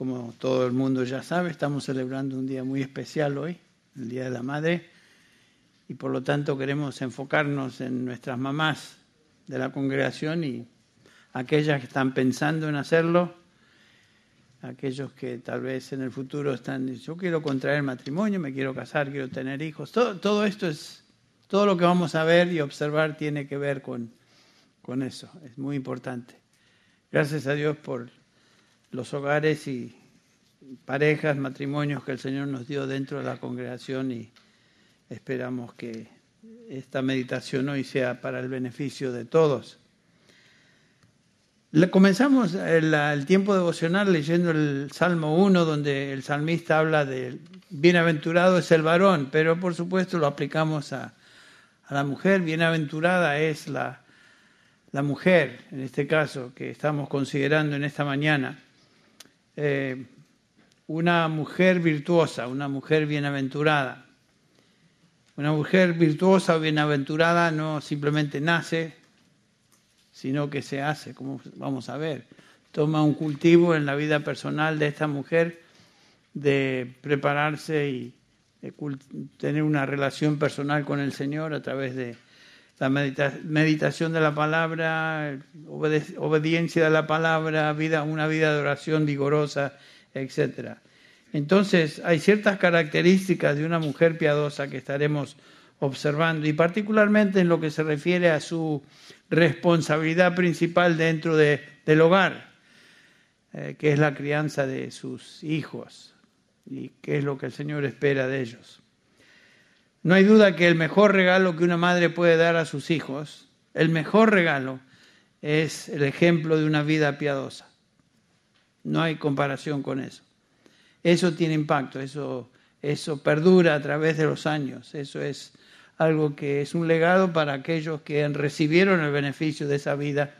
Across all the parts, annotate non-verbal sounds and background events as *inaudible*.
como todo el mundo ya sabe, estamos celebrando un día muy especial hoy, el Día de la Madre, y por lo tanto queremos enfocarnos en nuestras mamás de la congregación y aquellas que están pensando en hacerlo, aquellos que tal vez en el futuro están, yo quiero contraer matrimonio, me quiero casar, quiero tener hijos. Todo, esto es, todo lo que vamos a ver y observar tiene que ver con, con eso, es muy importante. Gracias a Dios por los hogares y parejas, matrimonios que el Señor nos dio dentro de la congregación y esperamos que esta meditación hoy sea para el beneficio de todos. Comenzamos el, tiempo devocional leyendo el Salmo 1, donde el salmista habla de bienaventurado es el varón, pero por supuesto lo aplicamos a, la mujer. Bienaventurada es la, la, mujer, en este caso, que estamos considerando en esta mañana. Eh, una mujer virtuosa, una mujer bienaventurada. Una mujer virtuosa o bienaventurada no simplemente nace, sino que se hace, como vamos a ver. Toma un cultivo en la vida personal de esta mujer de prepararse y tener una relación personal con el Señor a través de la meditación de la palabra, obediencia de la palabra, vida, una vida de oración vigorosa, etc. Entonces, hay ciertas características de una mujer piadosa que estaremos observando, y particularmente en lo que se refiere a su responsabilidad principal dentro de, del hogar, eh, que es la crianza de sus hijos y qué es lo que el Señor espera de ellos. No hay duda que el mejor regalo que una madre puede dar a sus hijos, el mejor regalo es el ejemplo de una vida piadosa. No hay comparación con eso. Eso tiene impacto, eso, eso perdura a través de los años, eso es algo que es un legado para aquellos que recibieron el beneficio de esa vida,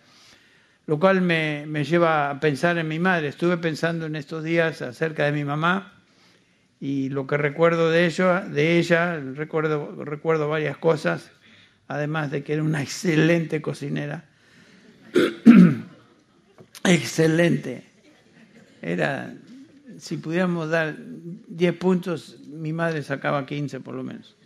lo cual me, lleva a pensar en mi madre. Estuve pensando en estos días acerca de mi mamá y lo que recuerdo de, ella, de ella recuerdo, recuerdo varias cosas, además de que era una excelente cocinera. *clears throat* excelente. Era, si pudiéramos dar 10 puntos, mi madre sacaba 15 por lo menos.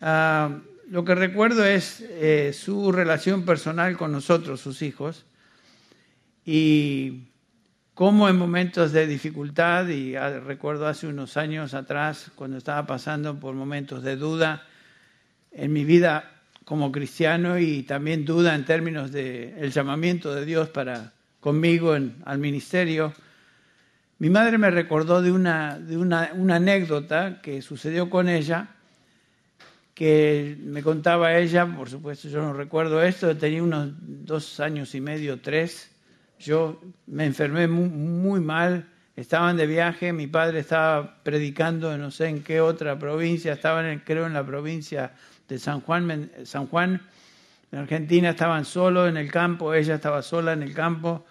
Ah, lo que recuerdo es eh, su relación personal con nosotros, sus hijos, y cómo en momentos de dificultad, y ah, recuerdo hace unos años atrás, cuando estaba pasando por momentos de duda en mi vida como cristiano y también duda en términos del el llamamiento de Dios para conmigo en, al ministerio, mi madre me recordó de, una, de una, una anécdota que sucedió con ella que me contaba ella, por supuesto yo no recuerdo esto, tenía unos dos años y medio, tres, yo me enfermé muy, mal, estaban de viaje, mi padre estaba predicando no sé en qué otra provincia, estaban creo en la provincia de San Juan, San Juan, en Argentina estaban solos en el campo, ella estaba sola en el campo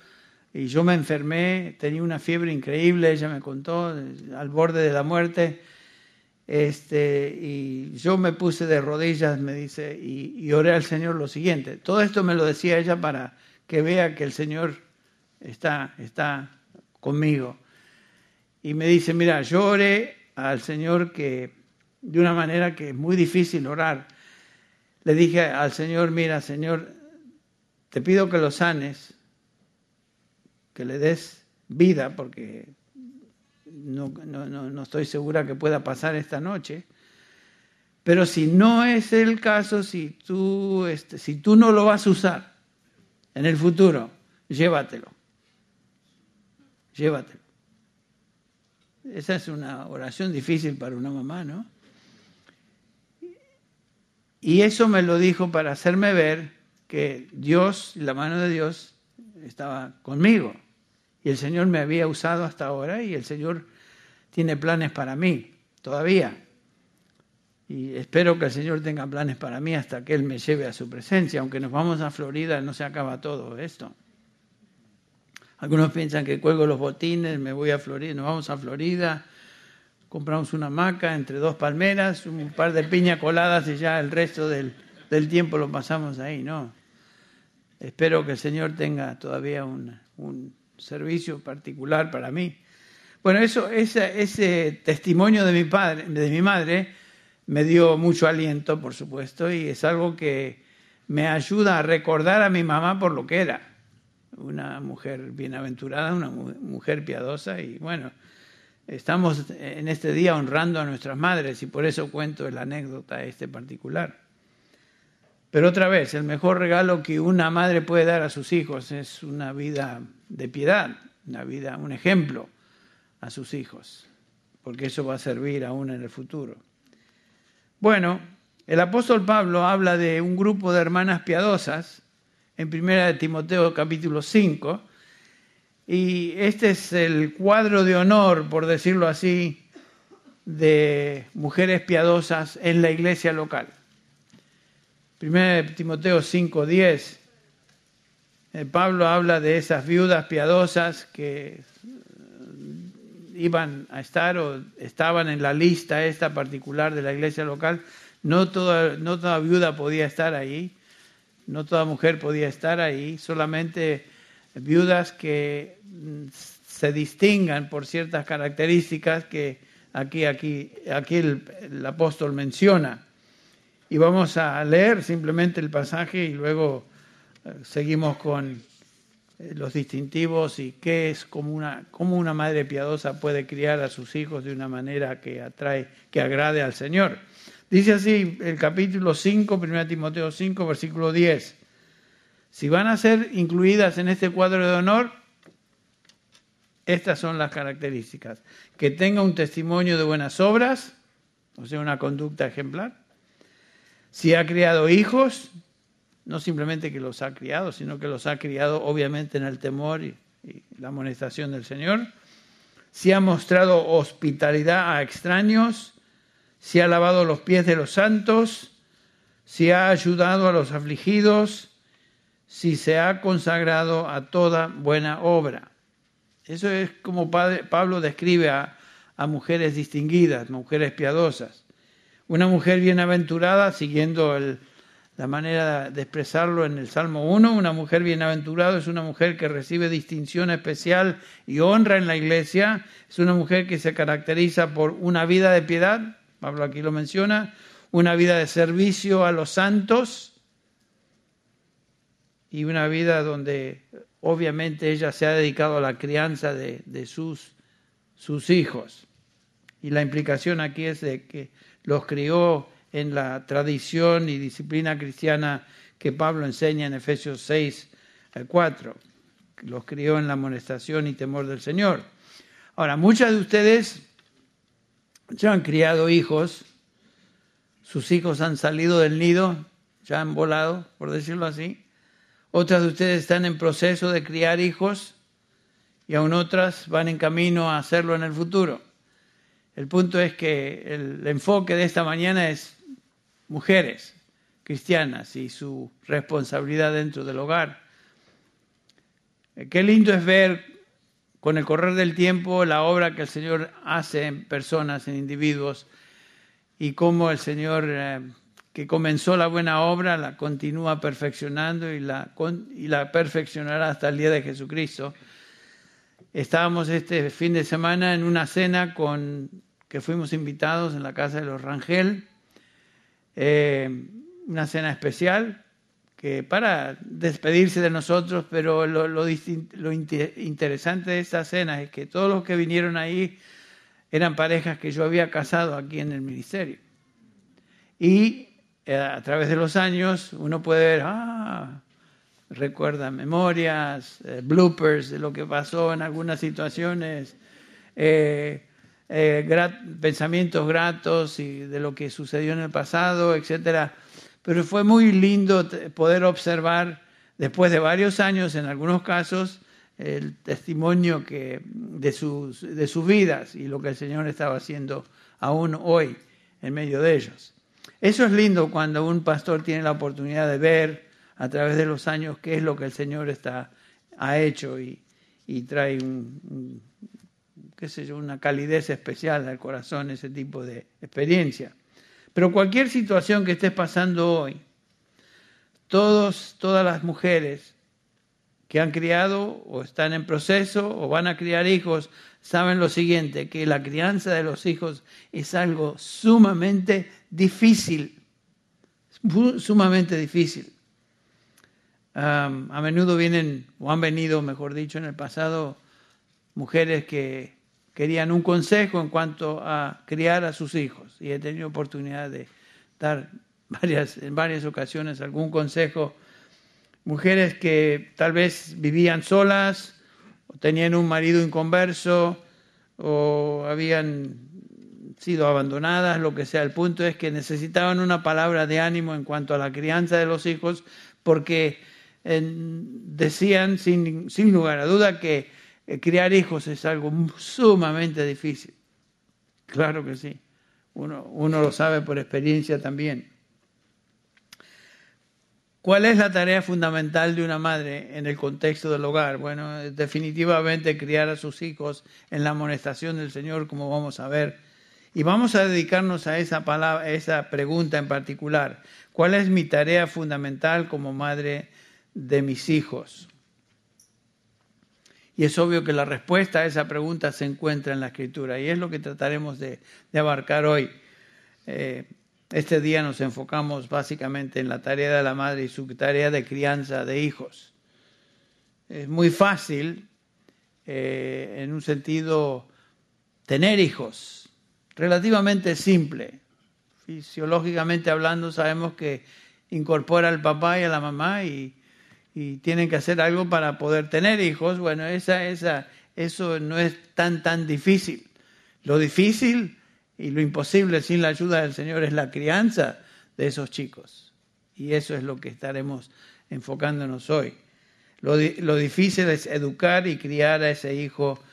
y yo me enfermé, tenía una fiebre increíble, ella me contó, al borde de la muerte este, y yo me puse de rodillas, me dice, y, oré al Señor lo siguiente. Todo esto me lo decía ella para que vea que el Señor está, está conmigo. Y me dice, mira, yo oré al Señor que de una manera que es muy difícil orar. Le dije al Señor, mira, Señor, te pido que lo sanes, que le des vida, porque no, no, no, estoy segura que pueda pasar esta noche. Pero si no es el caso, si tú, este, si tú no lo vas a usar en el futuro, llévatelo. Llévatelo. Esa es una oración difícil para una mamá, ¿no? Y eso me lo dijo para hacerme ver que Dios, la mano de Dios, estaba conmigo. Y el Señor me había usado hasta ahora y el Señor tiene planes para mí todavía. Y espero que el Señor tenga planes para mí hasta que Él me lleve a su presencia. Aunque nos vamos a Florida, no se acaba todo esto. Algunos piensan que cuelgo los botines, me voy a Florida, nos vamos a Florida, compramos una hamaca entre dos palmeras, un par de piña coladas y ya el resto del, del tiempo lo pasamos ahí, ¿no? Espero que el Señor tenga todavía un, servicio particular para mí. Bueno, eso, ese, ese testimonio de mi padre, de mi madre, me dio mucho aliento, por supuesto, y es algo que me ayuda a recordar a mi mamá por lo que era. Una mujer bienaventurada, una mujer piadosa, y bueno, estamos en este día honrando a nuestras madres, y por eso cuento la anécdota este particular. Pero otra vez, el mejor regalo que una madre puede dar a sus hijos es una vida de piedad, una vida, un ejemplo a sus hijos, porque eso va a servir aún en el futuro. Bueno, el apóstol Pablo habla de un grupo de hermanas piadosas en primera de Timoteo capítulo 5, y este es el cuadro de honor, por decirlo así, de mujeres piadosas en la iglesia local. Primera de Timoteo 5, 10, eh, Pablo habla de esas viudas piadosas que iban a estar o estaban en la lista esta particular de la iglesia local. No toda, no toda viuda podía estar ahí, no toda mujer podía estar ahí, solamente viudas que mm, se distingan por ciertas características que aquí, aquí, aquí el, apóstol menciona. Y vamos a leer simplemente el pasaje y luego eh, seguimos con eh, los distintivos y qué es como una, cómo una madre piadosa puede criar a sus hijos de una manera que atrae, que agrade al Señor. Dice así el capítulo 5, 1 Timoteo 5, versículo 10. Si van a ser incluidas en este cuadro de honor, estas son las características. Que tenga un testimonio de buenas obras, o sea, una conducta ejemplar. Si ha criado hijos, no simplemente que los ha criado, sino que los ha criado obviamente en el temor y, la amonestación del Señor. Si ha mostrado hospitalidad a extraños, si ha lavado los pies de los santos, si ha ayudado a los afligidos, si se ha consagrado a toda buena obra. Eso es como Pablo describe a, mujeres distinguidas, mujeres piadosas. Una mujer bienaventurada, siguiendo la manera de expresarlo en el Salmo 1. Una mujer bienaventurada es una mujer que recibe distinción especial y honra en la iglesia. Es una mujer que se caracteriza por una vida de piedad, Pablo aquí lo menciona, una vida de servicio a los santos y una vida donde obviamente ella se ha dedicado a la crianza de, sus, hijos. Y la implicación aquí es de que los crió en la tradición y disciplina cristiana que Pablo enseña en Efesios 6, 4. Los crió en la amonestación y temor del Señor. Ahora, muchas de ustedes ya han criado hijos, sus hijos han salido del nido, ya han volado, por decirlo así. Otras de ustedes están en proceso de criar hijos y aún otras van en camino a hacerlo en el futuro. El punto es que el enfoque de esta mañana es mujeres cristianas y su responsabilidad dentro del hogar. Qué lindo es ver con el correr del tiempo la obra que el Señor hace en personas, en individuos, y cómo el Señor eh, que comenzó la buena obra la continúa perfeccionando y la, perfeccionará hasta el día de Jesucristo. Estábamos este fin de semana en una cena con que fuimos invitados en la casa de los Rangel eh, una cena especial que para despedirse de nosotros, pero lo, lo, interesante de esta cena es que todos los que vinieron ahí eran parejas que yo había casado aquí en el ministerio. Y eh, a través de los años uno puede ver, ah, recuerda memorias, eh, bloopers de lo que pasó en algunas situaciones. Eh, pensamientos gratos y de lo que sucedió en el pasado, etcétera. Pero fue muy lindo poder observar, después de varios años, en algunos casos, el testimonio que, de, sus, de sus vidas y lo que el Señor estaba haciendo aún hoy en medio de ellos. Eso es lindo cuando un pastor tiene la oportunidad de ver a través de los años qué es lo que el Señor está, ha hecho y, y trae un, qué sé yo, una calidez especial al corazón, ese tipo de experiencia. Pero cualquier situación que estés pasando hoy, todos, todas las mujeres que han criado o están en proceso o van a criar hijos saben lo siguiente, que la crianza de los hijos es algo sumamente difícil, sumamente difícil. a menudo vienen, o han venido, mejor dicho, en el pasado, mujeres que querían un consejo en cuanto a criar a sus hijos. Y he tenido oportunidad de dar varias, en varias ocasiones algún consejo. Mujeres que tal vez vivían solas, o tenían un marido inconverso, o habían sido abandonadas, lo que sea. El punto es que necesitaban una palabra de ánimo en cuanto a la crianza de los hijos, porque decían sin, sin lugar a duda que eh, criar hijos es algo sumamente difícil. Claro que sí. Uno, uno lo sabe por experiencia también. ¿Cuál es la tarea fundamental de una madre en el contexto del hogar? Bueno, definitivamente criar a sus hijos en la amonestación del Señor, como vamos a ver. Y vamos a dedicarnos a esa palabra, a esa pregunta en particular. ¿Cuál es mi tarea fundamental como madre de mis hijos? Y es obvio que la respuesta a esa pregunta se encuentra en la escritura y es lo que trataremos de, abarcar hoy. Eh, este día nos enfocamos básicamente en la tarea de la madre y su tarea de crianza de hijos. Es muy fácil, eh, en un sentido, tener hijos, relativamente simple. Fisiológicamente hablando, sabemos que incorpora al papá y a la mamá y y tienen que hacer algo para poder tener hijos, bueno, esa, esa, eso no es tan, tan difícil. Lo difícil y lo imposible sin la ayuda del Señor es la crianza de esos chicos. Y eso es lo que estaremos enfocándonos hoy. Lo, lo difícil es educar y criar a ese hijo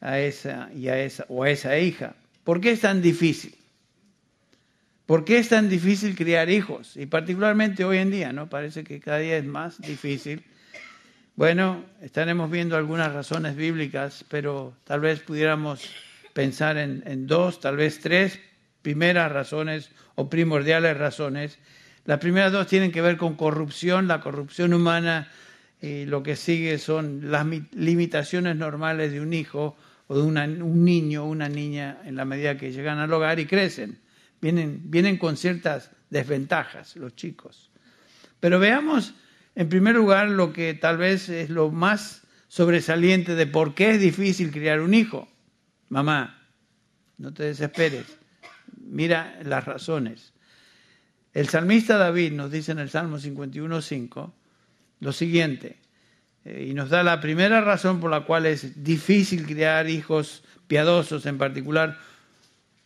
a esa, y a esa, o a esa hija. ¿Por qué es tan difícil? ¿Por qué es tan difícil criar hijos? Y particularmente hoy en día, ¿no? Parece que cada día es más difícil. Bueno, estaremos viendo algunas razones bíblicas, pero tal vez pudiéramos pensar en, dos, tal vez tres primeras razones o primordiales razones. Las primeras dos tienen que ver con corrupción, la corrupción humana, y lo que sigue son las limitaciones normales de un hijo o de un niño o una niña en la medida que llegan al hogar y crecen. Vienen, vienen con ciertas desventajas los chicos. Pero veamos en primer lugar lo que tal vez es lo más sobresaliente de por qué es difícil criar un hijo. Mamá, no te desesperes. Mira las razones. El salmista David nos dice en el Salmo 51.5 lo siguiente, eh, y nos da la primera razón por la cual es difícil criar hijos piadosos en particular.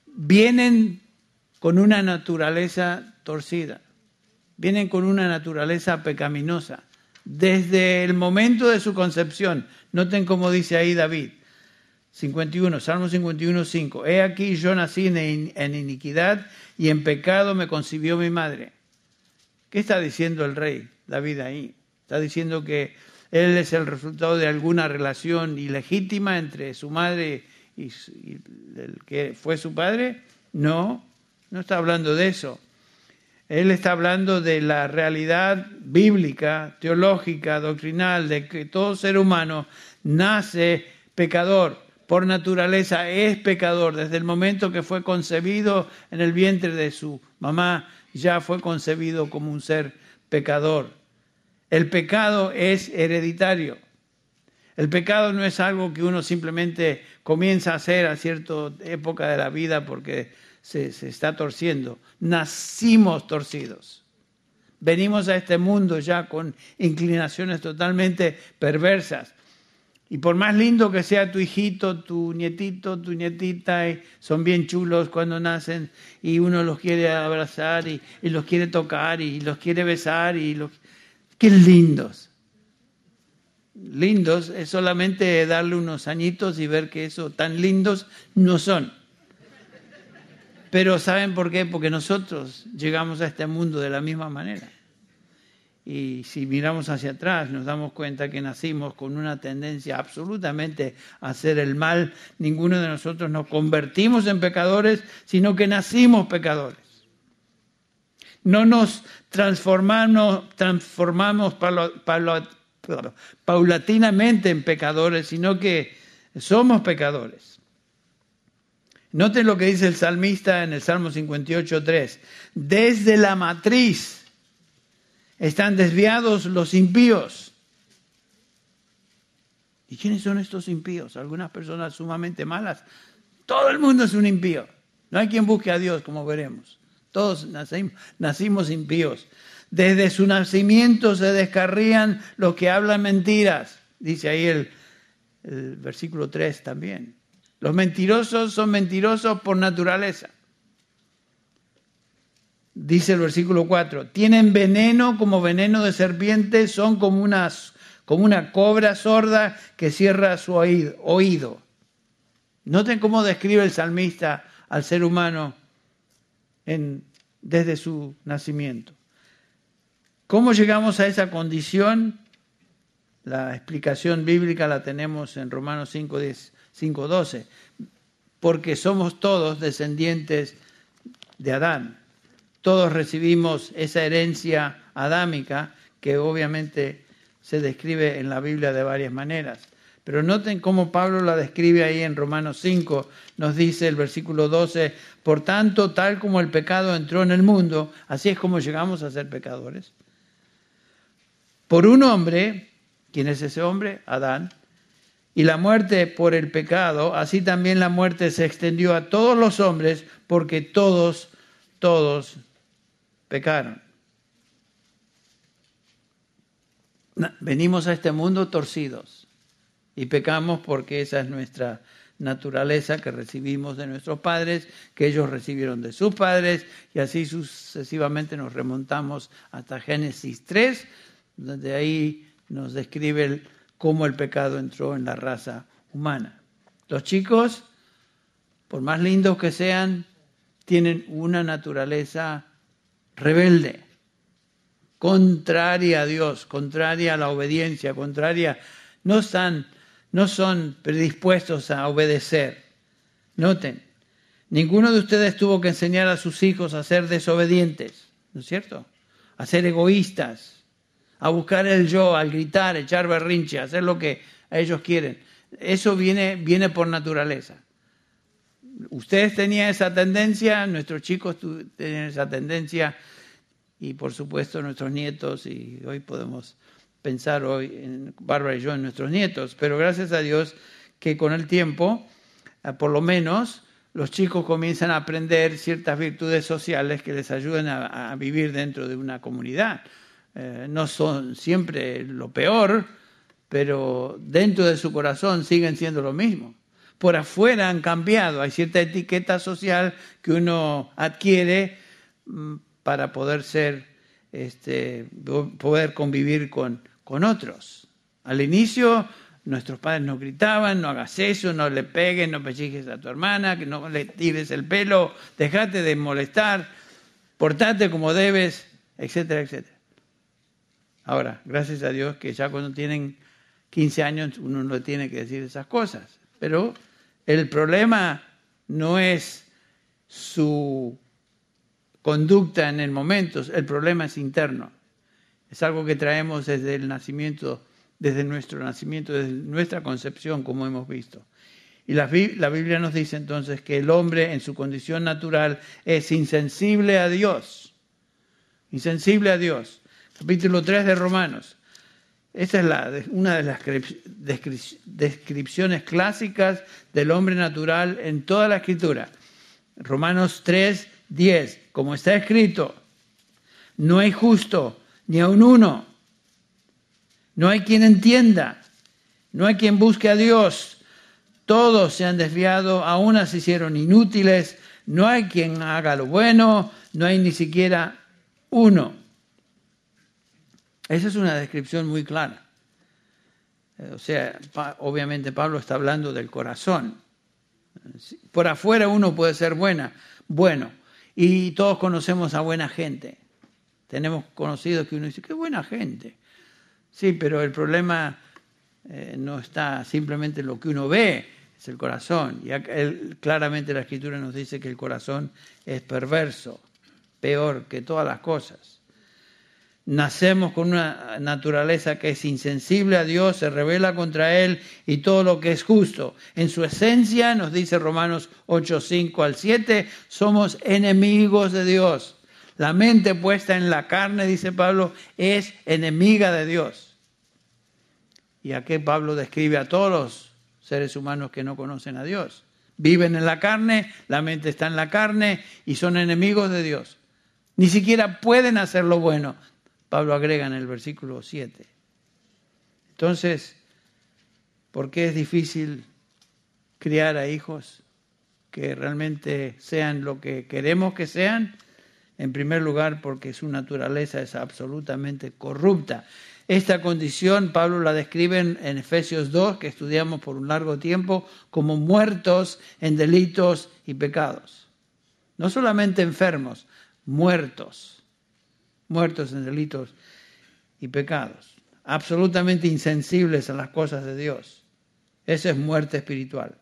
Vienen con una naturaleza torcida, vienen con una naturaleza pecaminosa. Desde el momento de su concepción, noten cómo dice ahí David, 51, Salmo 51, 5, He aquí yo nací en iniquidad y en pecado me concibió mi madre. ¿Qué está diciendo el rey David ahí? Está diciendo que él es el resultado de alguna relación ilegítima entre su madre y, el que fue su padre. No, no está hablando de eso. Él está hablando de la realidad bíblica, teológica, doctrinal, de que todo ser humano nace pecador, por naturaleza es pecador. Desde el momento que fue concebido en el vientre de su mamá, ya fue concebido como un ser pecador. El pecado es hereditario. El pecado no es algo que uno simplemente comienza a hacer a cierta época de la vida porque se, está torciendo. Nacimos torcidos. Venimos a este mundo ya con inclinaciones totalmente perversas. Y por más lindo que sea tu hijito, tu nietito, tu nietita, son bien chulos cuando nacen y uno los quiere abrazar y, los quiere tocar y los quiere besar y los... ¡Qué lindos! Lindos es solamente darle unos añitos y ver que eso tan lindos no son. Pero ¿saben por qué? Porque nosotros llegamos a este mundo de la misma manera. Y si miramos hacia atrás, nos damos cuenta que nacimos con una tendencia absolutamente a hacer el mal. Ninguno de nosotros nos convertimos en pecadores, sino que nacimos pecadores. No nos transformamos, transformamos paulatinamente en pecadores, sino que somos pecadores. Noten lo que dice el salmista en el Salmo 58.3. Desde la matriz están desviados los impíos. ¿Y quiénes son estos impíos? Algunas personas sumamente malas. Todo el mundo es un impío. No hay quien busque a Dios, como veremos. Todos nacimos, impíos. Desde su nacimiento se descarrían los que hablan mentiras. Dice ahí el, el versículo 3 también. Los mentirosos son mentirosos por naturaleza. Dice el versículo 4, tienen veneno como veneno de serpiente, son como, unas, como una cobra sorda que cierra su oído. Noten cómo describe el salmista al ser humano desde su nacimiento. ¿Cómo llegamos a esa condición? La explicación bíblica la tenemos en Romanos 5.12, porque somos todos descendientes de Adán. Todos recibimos esa herencia adámica que obviamente se describe en la Biblia de varias maneras. Pero noten cómo Pablo la describe ahí en Romanos 5, nos dice el versículo 12, por tanto, tal como el pecado entró en el mundo, así es como llegamos a ser pecadores por un hombre, ¿quién es ese hombre? Adán, y la muerte por el pecado, así también la muerte se extendió a todos los hombres porque todos, todos pecaron. Venimos a este mundo torcidos y pecamos porque esa es nuestra naturaleza que recibimos de nuestros padres, que ellos recibieron de sus padres y así sucesivamente nos remontamos hasta Génesis 3, donde ahí nos describe cómo el pecado entró en la raza humana. Los chicos, por más lindos que sean, tienen una naturaleza rebelde, contraria a Dios, contraria a la obediencia, contraria, no están, no son predispuestos a obedecer. Noten, ninguno de ustedes tuvo que enseñar a sus hijos a ser desobedientes, ¿no es cierto? A ser egoístas, a buscar el yo, al gritar, echar berrinche, hacer lo que ellos quieren. Eso viene, viene por naturaleza. Ustedes tenían esa tendencia, nuestros chicos tenían esa tendencia y por supuesto nuestros nietos, y hoy podemos pensar hoy en Bárbara y yo en nuestros nietos, pero gracias a Dios que con el tiempo, eh, por lo menos, los chicos comienzan a aprender ciertas virtudes sociales que les ayuden a vivir dentro de una comunidad. Eh, no son siempre lo peor, pero dentro de su corazón siguen siendo lo mismo. Por afuera han cambiado, hay cierta etiqueta social que uno adquiere mm, para poder ser, este, poder convivir con, con otros. Al inicio nuestros padres nos gritaban, no hagas eso, no le pegues, no pellizques a tu hermana, que no le tires el pelo, dejate de molestar, portate como debes, etcétera, etcétera. Ahora, gracias a Dios que ya cuando tienen 15 años uno no tiene que decir esas cosas. Pero el problema no es su conducta en el momento, el problema es interno. Es algo que traemos desde el nacimiento, desde nuestro nacimiento, desde nuestra concepción, como hemos visto. Y la, la Biblia nos dice entonces que el hombre en su condición natural es insensible a Dios. Insensible a Dios capítulo 3 de Romanos. Esta es una de las descripciones clásicas del hombre natural en toda la escritura. Romanos 3, 10, como está escrito, no hay justo ni aun uno, no hay quien entienda, no hay quien busque a Dios, todos se han desviado, aún se hicieron inútiles, no hay quien haga lo bueno, no hay ni siquiera uno. Esa es una descripción muy clara. Eh, o sea, obviamente Pablo está hablando del corazón. Por afuera uno puede ser buena, bueno, y todos conocemos a buena gente. Tenemos conocidos que uno dice, qué buena gente. Sí, pero el problema eh, no está simplemente en lo que uno ve, es el corazón. Y claramente la escritura nos dice que el corazón es perverso, peor que todas las cosas. Nacemos con una naturaleza que es insensible a Dios, se revela contra Él y todo lo que es justo. En su esencia, nos dice Romanos 8, 5 al 7, somos enemigos de Dios. La mente puesta en la carne, dice Pablo, es enemiga de Dios. Y aquí Pablo describe a todos los seres humanos que no conocen a Dios. Viven en la carne, la mente está en la carne y son enemigos de Dios. Ni siquiera pueden hacer lo bueno, Pablo agrega en el versículo 7. Entonces, ¿por qué es difícil criar a hijos que realmente sean lo que queremos que sean? En primer lugar, porque su naturaleza es absolutamente corrupta. Esta condición Pablo la describe en, Efesios 2, que estudiamos por un largo tiempo, como muertos en delitos y pecados. No solamente enfermos, muertos muertos en delitos y pecados, absolutamente insensibles a las cosas de Dios. Esa es muerte espiritual.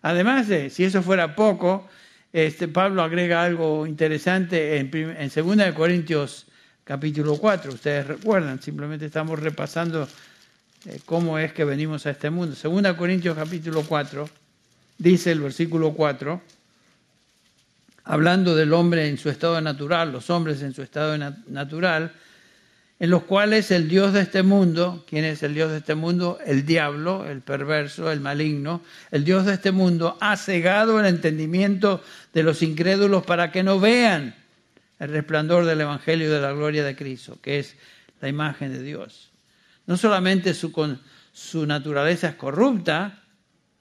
Además de, si eso fuera poco, este, Pablo agrega algo interesante en, en 2 Corintios capítulo 4. Ustedes recuerdan, simplemente estamos repasando eh, cómo es que venimos a este mundo. 2 Corintios capítulo 4, dice el versículo 4, hablando del hombre en su estado natural, los hombres en su estado natural, en los cuales el Dios de este mundo, ¿quién es el Dios de este mundo? El diablo, el perverso, el maligno, el Dios de este mundo ha cegado el entendimiento de los incrédulos para que no vean el resplandor del Evangelio de la gloria de Cristo, que es la imagen de Dios. No solamente su, su naturaleza es corrupta,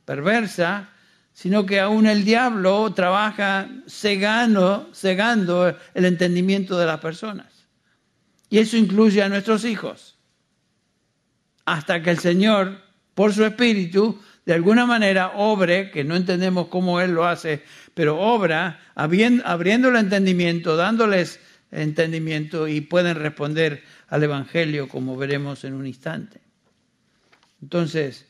perversa, sino que aún el diablo trabaja cegando, cegando el entendimiento de las personas. Y eso incluye a nuestros hijos. Hasta que el Señor, por su espíritu, de alguna manera obre, que no entendemos cómo Él lo hace, pero obra abriendo el entendimiento, dándoles entendimiento y pueden responder al Evangelio como veremos en un instante. Entonces,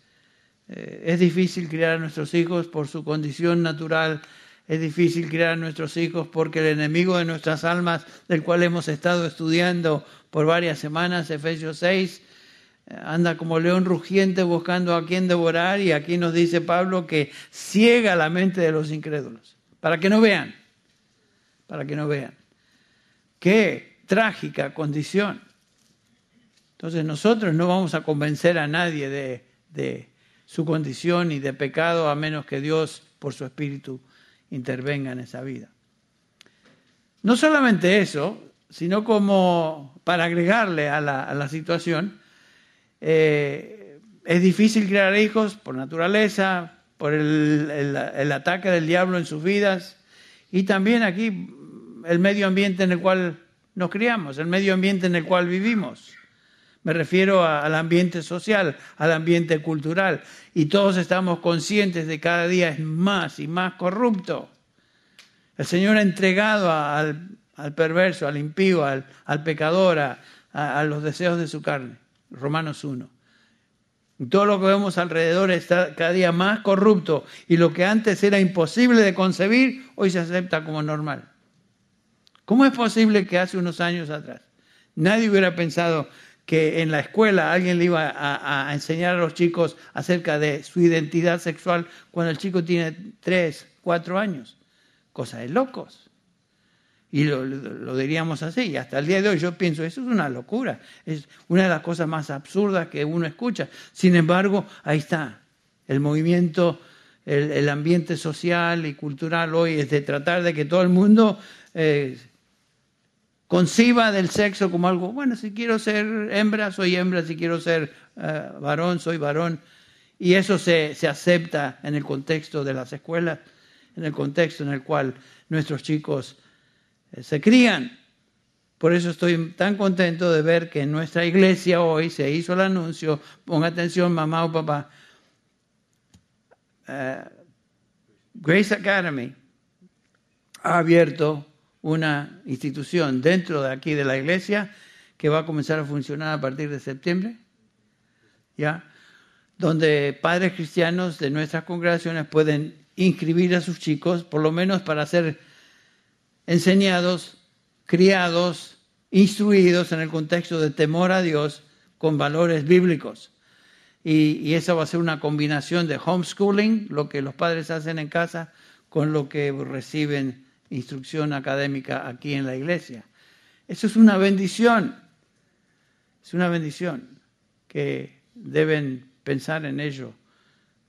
eh, es difícil criar a nuestros hijos por su condición natural, es difícil criar a nuestros hijos porque el enemigo de nuestras almas, del cual hemos estado estudiando por varias semanas, Efesios 6, eh, anda como león rugiente buscando a quien devorar y aquí nos dice Pablo que ciega la mente de los incrédulos, para que no vean, para que no vean. Qué trágica condición. Entonces nosotros no vamos a convencer a nadie de, de su condición y de pecado a menos que Dios, por su Espíritu, intervenga en esa vida. No solamente eso, sino como para agregarle a la, situación, eh, es difícil crear hijos por naturaleza, por el ataque del diablo en sus vidas y también aquí el medio ambiente en el cual nos criamos, el medio ambiente en el cual vivimos. Me refiero al ambiente social, al ambiente cultural. Y todos estamos conscientes de que cada día es más y más corrupto. El Señor ha entregado al, perverso, al impío, al, pecador, a, los deseos de su carne. Romanos 1. todo lo que vemos alrededor está cada día más corrupto y lo que antes era imposible de concebir, hoy se acepta como normal. ¿Cómo es posible que hace unos años atrás nadie hubiera pensado que en la escuela alguien le iba a, enseñar a los chicos acerca de su identidad sexual cuando el chico tiene tres, cuatro años. Cosa de locos. Y lo, diríamos así. Y hasta el día de hoy yo pienso, eso es una locura. Es una de las cosas más absurdas que uno escucha. Sin embargo, ahí está. El movimiento, el, ambiente social y cultural hoy es de tratar de que todo el mundo eh, conciba del sexo como algo, bueno, si quiero ser hembra, soy hembra, si quiero ser eh, varón, soy varón. Y eso se, se, acepta en el contexto de las escuelas, en el contexto en el cual nuestros chicos eh, se crían. Por eso estoy tan contento de ver que en nuestra iglesia hoy se hizo el anuncio, ponga atención mamá o papá, eh, Grace Academy ha abierto una institución dentro de aquí de la iglesia que va a comenzar a funcionar a partir de septiembre, ¿ya? Donde padres cristianos de nuestras congregaciones pueden inscribir a sus chicos, por lo menos para ser enseñados, criados, instruidos en el contexto de temor a Dios con valores bíblicos. Y, y esa va a ser una combinación de homeschooling, lo que los padres hacen en casa, con lo que reciben instrucción académica aquí en la iglesia. Eso es una bendición, es una bendición que deben pensar en ello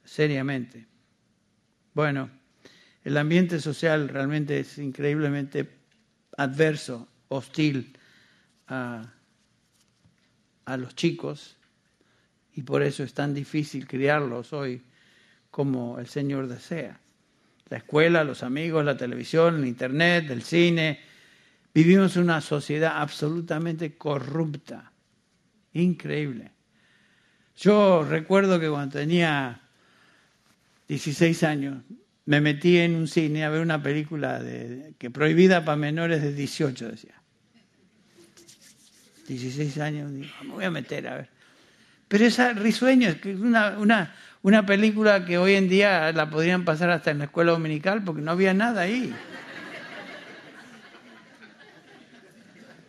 seriamente. Bueno, el ambiente social realmente es increíblemente adverso, hostil a, a los chicos y por eso es tan difícil criarlos hoy como el Señor desea. La escuela, los amigos, la televisión, el internet, el cine. Vivimos una sociedad absolutamente corrupta, increíble. Yo recuerdo que cuando tenía 16 años me metí en un cine a ver una película de, que prohibida para menores de 18, decía. 16 años, digo, me voy a meter a ver. Pero esa risueño, es una, una, una película que hoy en día la podrían pasar hasta en la escuela dominical porque no había nada ahí.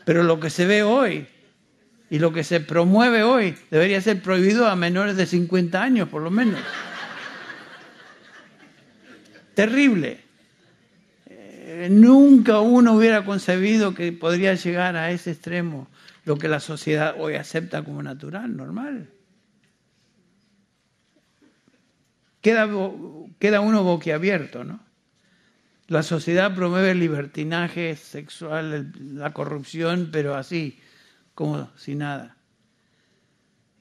Pero lo que se ve hoy y lo que se promueve hoy debería ser prohibido a menores de 50 años, por lo menos. Terrible. Eh, nunca uno hubiera concebido que podría llegar a ese extremo, lo que la sociedad hoy acepta como natural, normal. Queda, queda uno boquiabierto, ¿no? La sociedad promueve el libertinaje sexual, la corrupción, pero así, como si nada.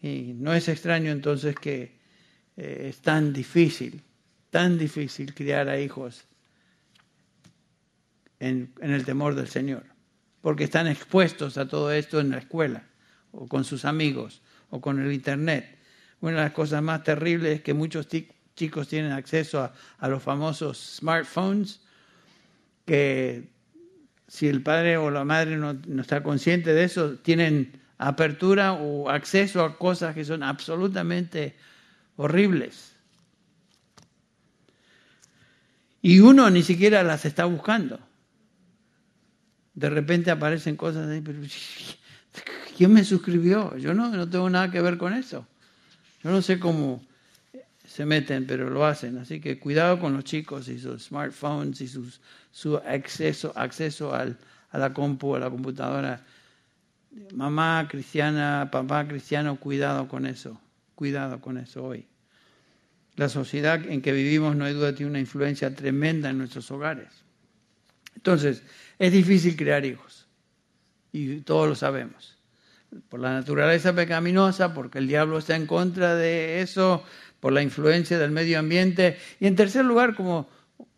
Y no es extraño entonces que eh, es tan difícil, tan difícil criar a hijos en, el temor del Señor, porque están expuestos a todo esto en la escuela, o con sus amigos, o con el Internet. Una de las cosas más terribles es que muchos chicos tienen acceso a, los famosos smartphones, que si el padre o la madre no, está consciente de eso, tienen apertura o acceso a cosas que son absolutamente horribles. Y uno ni siquiera las está buscando. De repente aparecen cosas ahí, pero *laughs* ¿quién me suscribió? Yo no, no tengo nada que ver con eso. Yo no sé cómo se meten, pero lo hacen. Así que cuidado con los chicos y sus smartphones y sus, su acceso, acceso al, a la compu, a la computadora. Mamá cristiana, papá cristiano, cuidado con eso. Cuidado con eso hoy. La sociedad en que vivimos, no hay duda, tiene una influencia tremenda en nuestros hogares. Entonces, es difícil crear hijos. Y todos lo sabemos. Por la naturaleza pecaminosa, porque el diablo está en contra de eso, por la influencia del medio ambiente. Y en tercer lugar, como,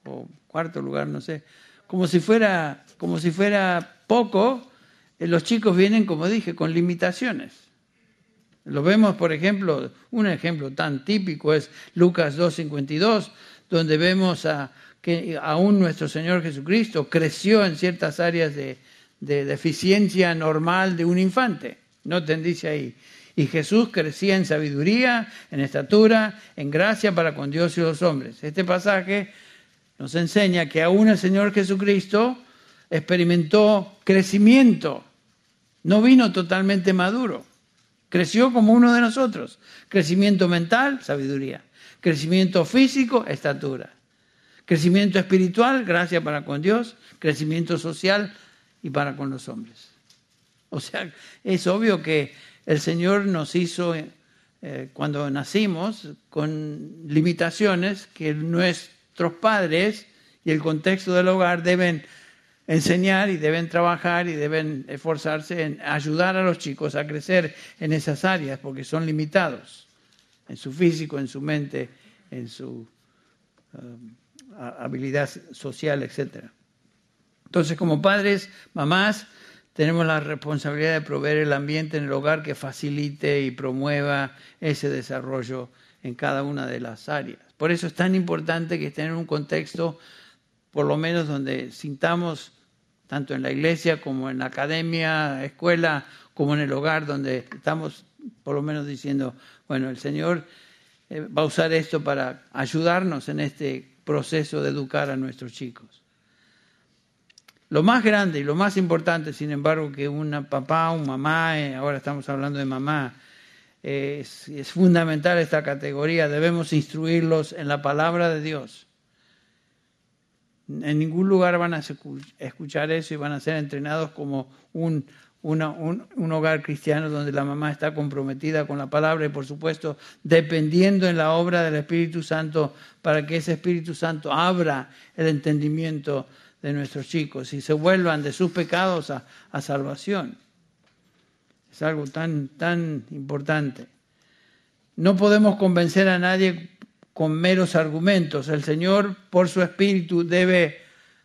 o cuarto lugar, no sé, como si fuera, como si fuera poco, eh, los chicos vienen, como dije, con limitaciones. Lo vemos, por ejemplo, un ejemplo tan típico es Lucas 2.52, donde vemos que aún nuestro Señor Jesucristo creció en ciertas áreas de, de deficiencia normal de un infante. No te dice ahí, y Jesús crecía en sabiduría, en estatura, en gracia para con Dios y los hombres. Este pasaje nos enseña que aún el Señor Jesucristo experimentó crecimiento, no vino totalmente maduro, creció como uno de nosotros. Crecimiento mental, sabiduría. Crecimiento físico, estatura. Crecimiento espiritual, gracia para con Dios. Crecimiento social y para con los hombres. O sea, es obvio que el Señor nos hizo eh, cuando nacimos con limitaciones que nuestros padres y el contexto del hogar deben enseñar y deben trabajar y deben esforzarse en ayudar a los chicos a crecer en esas áreas porque son limitados en su físico, en su mente, en su eh, habilidad social, etc. Entonces, como padres, mamás, tenemos la responsabilidad de proveer el ambiente en el hogar que facilite y promueva ese desarrollo en cada una de las áreas. Por eso es tan importante que estén en un contexto, por lo menos donde sintamos, tanto en la iglesia como en la academia, escuela, como en el hogar, donde estamos por lo menos diciendo, bueno, el Señor eh, va a usar esto para ayudarnos en este proceso de educar a nuestros chicos. Lo más grande y lo más importante, sin embargo, que una papá, un mamá, eh, ahora estamos hablando de mamá, es, es fundamental esta categoría, debemos instruirlos en la palabra de Dios. En ningún lugar van a escuchar eso y van a ser entrenados como un, un, hogar cristiano donde la mamá está comprometida con la palabra y por supuesto dependiendo en la obra del Espíritu Santo para que ese Espíritu Santo abra el entendimiento de nuestros chicos y se vuelvan de sus pecados a, a salvación. Es algo tan, tan importante. No podemos convencer a nadie con meros argumentos. El Señor, por su Espíritu, debe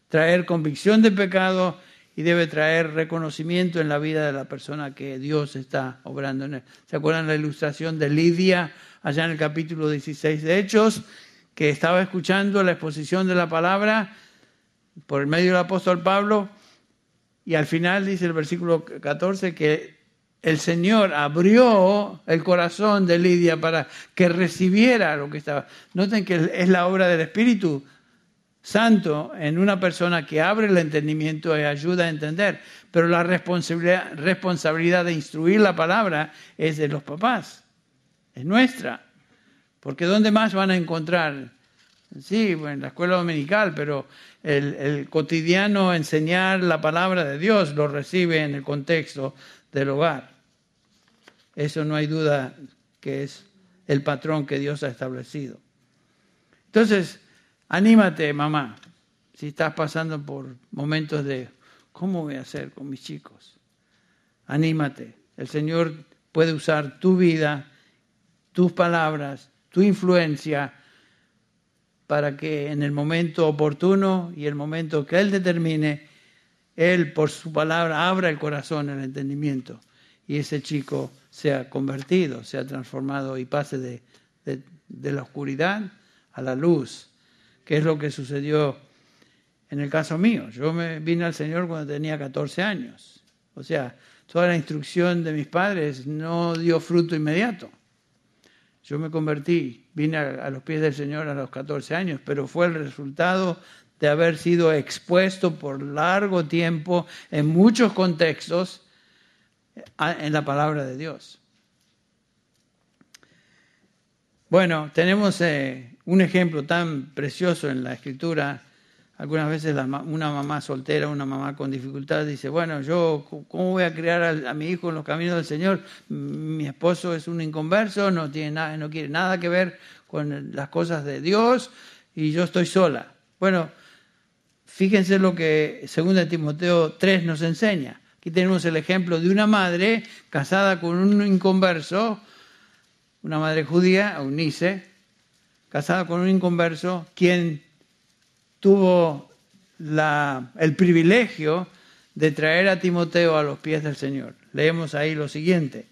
traer convicción de pecado y debe traer reconocimiento en la vida de la persona que Dios está obrando en él. ¿Se acuerdan la ilustración de Lidia allá en el capítulo 16 de Hechos? Que estaba escuchando la exposición de la palabra por el medio del apóstol Pablo y al final dice el versículo 14 que el Señor abrió el corazón de Lidia para que recibiera lo que estaba. Noten que es la obra del Espíritu Santo en una persona que abre el entendimiento y ayuda a entender. Pero la responsabilidad, responsabilidad de instruir la palabra es de los papás, es nuestra. Porque ¿dónde más van a encontrar? Sí, en la escuela dominical, pero el, el cotidiano enseñar la palabra de Dios lo recibe en el contexto del hogar. Eso no hay duda que es el patrón que Dios ha establecido. Entonces, Anímate, mamá, si estás pasando por momentos de, ¿cómo voy a hacer con mis chicos? Anímate. El Señor puede usar tu vida, tus palabras, tu influencia, para que en el momento oportuno y el momento que Él determine, Él por su palabra abra el corazón, el entendimiento, y ese chico sea convertido, sea transformado y pase de, de la oscuridad a la luz que es lo que sucedió en el caso mío. Yo me vine al Señor cuando tenía 14 años. O sea, toda la instrucción de mis padres no dio fruto inmediato. Yo me convertí, vine a, los pies del Señor a los 14 años, pero fue el resultado de haber sido expuesto por largo tiempo en muchos contextos en la palabra de Dios. Bueno, tenemos eh, un ejemplo tan precioso en la escritura. Algunas veces una mamá soltera, una mamá con dificultad dice, bueno, yo, ¿cómo voy a criar a, mi hijo en los caminos del Señor? Mi esposo es un inconverso, no, tiene nada, no quiere nada que ver con las cosas de Dios y yo estoy sola. Bueno, fíjense lo que 2 Timoteo 3 nos enseña. Aquí tenemos el ejemplo de una madre casada con un inconverso, una madre judía, Eunice, casada con un inconverso, quien tuvo el privilegio de traer a Timoteo a los pies del Señor. Leemos ahí lo siguiente.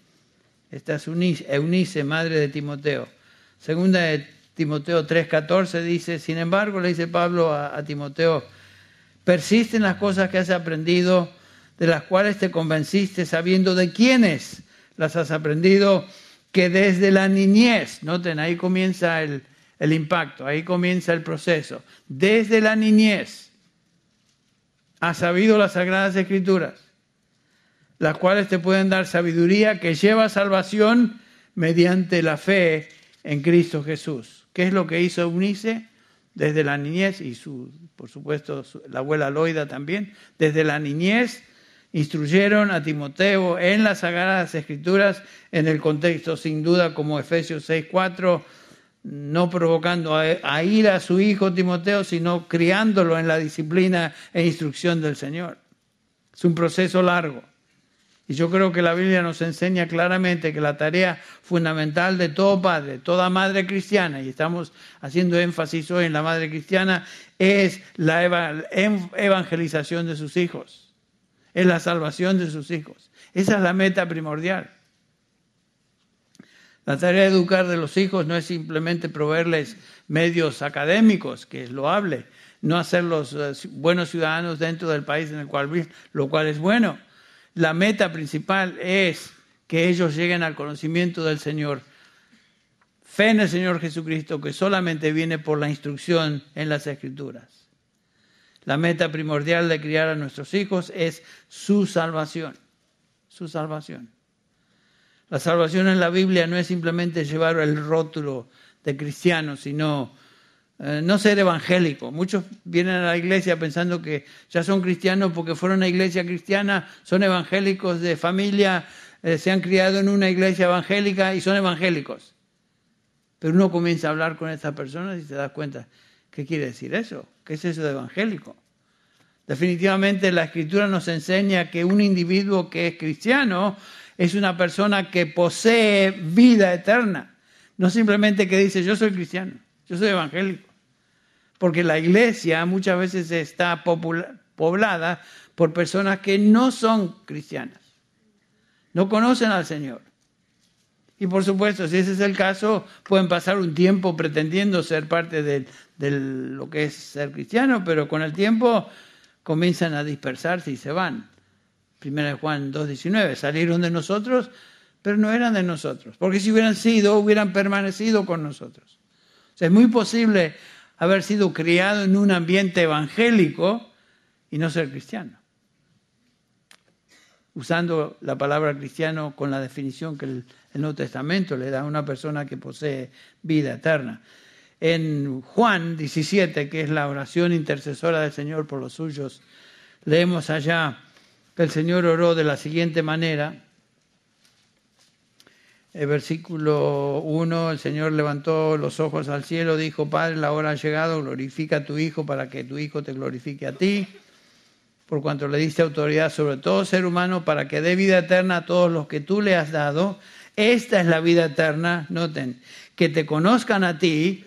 Esta es Eunice, madre de Timoteo. Segunda de Timoteo 3:14 dice, sin embargo, le dice Pablo a, Timoteo, persiste en las cosas que has aprendido, de las cuales te convenciste, sabiendo de quiénes las has aprendido, que desde la niñez, noten, ahí comienza el, el impacto, ahí comienza el proceso. Desde la niñez has sabido las sagradas escrituras, las cuales te pueden dar sabiduría que lleva a salvación mediante la fe en Cristo Jesús. ¿Qué es lo que hizo Eunice? Desde la niñez, y su, por supuesto la abuela Loida también, desde la niñez instruyeron a Timoteo en las sagradas escrituras en el contexto sin duda como Efesios 6.4 no provocando a, ir a su hijo Timoteo, sino criándolo en la disciplina e instrucción del Señor. Es un proceso largo. Y yo creo que la Biblia nos enseña claramente que la tarea fundamental de todo padre, toda madre cristiana, y estamos haciendo énfasis hoy en la madre cristiana, es la evangelización de sus hijos, es la salvación de sus hijos. Esa es la meta primordial. La tarea de educar de los hijos no es simplemente proveerles medios académicos, que es loable, no hacerlos eh, buenos ciudadanos dentro del país en el cual viven, lo cual es bueno. La meta principal es que ellos lleguen al conocimiento del Señor. Fe en el Señor Jesucristo que solamente viene por la instrucción en las Escrituras. La meta primordial de criar a nuestros hijos es su salvación, su salvación. La salvación en la Biblia no es simplemente llevar el rótulo de cristiano, sino eh, no ser evangélico. Muchos vienen a la iglesia pensando que ya son cristianos porque fueron a iglesia cristiana, son evangélicos de familia, eh, se han criado en una iglesia evangélica y son evangélicos. Pero uno comienza a hablar con estas personas y se da cuenta, ¿qué quiere decir eso? ¿Qué es eso de evangélico? Definitivamente la escritura nos enseña que un individuo que es cristiano es una persona que posee vida eterna. No simplemente que dice, yo soy cristiano, yo soy evangélico. Porque la iglesia muchas veces está poblada por personas que no son cristianas, no conocen al Señor. Y por supuesto, si ese es el caso, pueden pasar un tiempo pretendiendo ser parte de, lo que es ser cristiano, pero con el tiempo comienzan a dispersarse y se van. Primera de Juan 2.19, salieron de nosotros, pero no eran de nosotros, porque si hubieran sido, hubieran permanecido con nosotros. O sea, es muy posible haber sido criado en un ambiente evangélico y no ser cristiano. Usando la palabra cristiano con la definición que el Nuevo Testamento le da a una persona que posee vida eterna. En Juan 17, que es la oración intercesora del Señor por los suyos, leemos allá que el Señor oró de la siguiente manera. El versículo 1, el Señor levantó los ojos al cielo, dijo, Padre, la hora ha llegado, glorifica a tu Hijo para que tu Hijo te glorifique a ti, por cuanto le diste autoridad sobre todo ser humano para que dé vida eterna a todos los que tú le has dado. Esta es la vida eterna, noten, que te conozcan a ti,